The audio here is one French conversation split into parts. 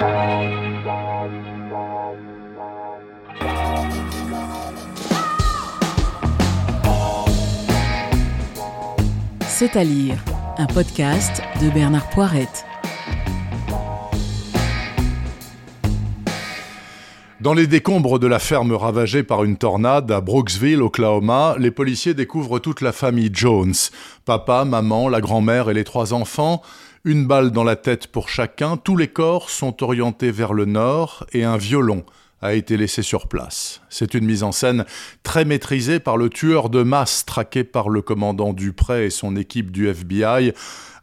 C'est à lire, un podcast de Bernard Poirette. Dans les décombres de la ferme ravagée par une tornade à Brooksville, Oklahoma, les policiers découvrent toute la famille Jones. Papa, maman, la grand-mère et les trois enfants. Une balle dans la tête pour chacun, tous les corps sont orientés vers le nord et un violon a été laissé sur place. C'est une mise en scène très maîtrisée par le tueur de masse traqué par le commandant Dupré et son équipe du FBI,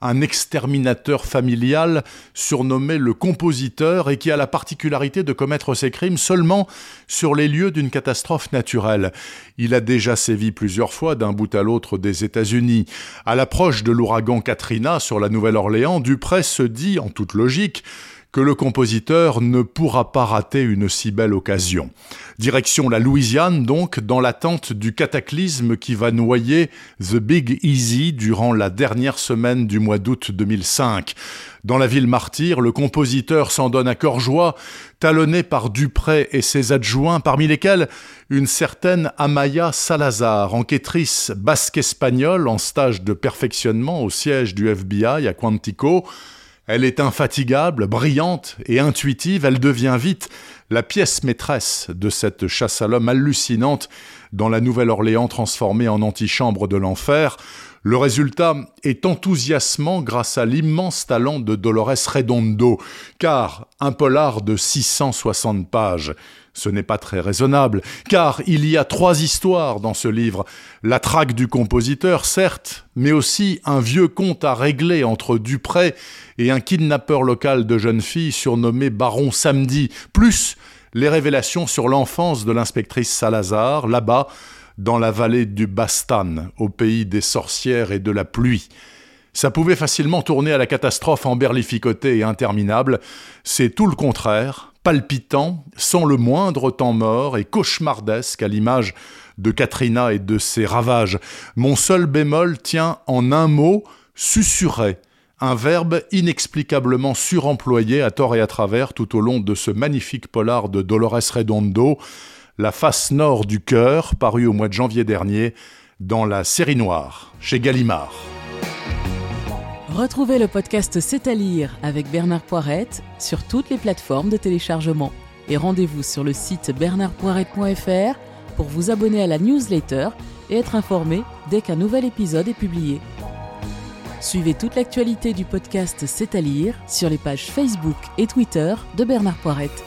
un exterminateur familial surnommé le compositeur et qui a la particularité de commettre ses crimes seulement sur les lieux d'une catastrophe naturelle. Il a déjà sévi plusieurs fois d'un bout à l'autre des États-Unis. À l'approche de l'ouragan Katrina sur la Nouvelle-Orléans, Dupré se dit, en toute logique, que le compositeur ne pourra pas rater une si belle occasion. Direction la Louisiane donc, dans l'attente du cataclysme qui va noyer The Big Easy durant la dernière semaine du mois d'août 2005. Dans la ville martyre, le compositeur s'en donne à cœur joie, talonné par Dupré et ses adjoints, parmi lesquels une certaine Amaya Salazar, enquêtrice basque espagnole en stage de perfectionnement au siège du FBI à Quantico, elle est infatigable, brillante et intuitive, elle devient vite la pièce maîtresse de cette chasse à l'homme hallucinante dans la Nouvelle-Orléans transformée en antichambre de l'enfer. Le résultat est enthousiasmant grâce à l'immense talent de Dolores Redondo, car un polar de 660 pages ce n'est pas très raisonnable, car il y a trois histoires dans ce livre. La traque du compositeur, certes, mais aussi un vieux conte à régler entre Dupré et un kidnappeur local de jeunes filles surnommé Baron Samedi, plus les révélations sur l'enfance de l'inspectrice Salazar, là-bas, dans la vallée du Bastan, au pays des sorcières et de la pluie. Ça pouvait facilement tourner à la catastrophe emberlificotée et interminable. C'est tout le contraire, palpitant, sans le moindre temps mort et cauchemardesque à l'image de Katrina et de ses ravages. Mon seul bémol tient en un mot, susurrer, un verbe inexplicablement suremployé à tort et à travers tout au long de ce magnifique polar de Dolores Redondo, La face nord du cœur, paru au mois de janvier dernier dans la série noire chez Gallimard. Retrouvez le podcast C'est à lire avec Bernard Poirette sur toutes les plateformes de téléchargement. Et rendez-vous sur le site bernardpoirette.fr pour vous abonner à la newsletter et être informé dès qu'un nouvel épisode est publié. Suivez toute l'actualité du podcast C'est à lire sur les pages Facebook et Twitter de Bernard Poirette.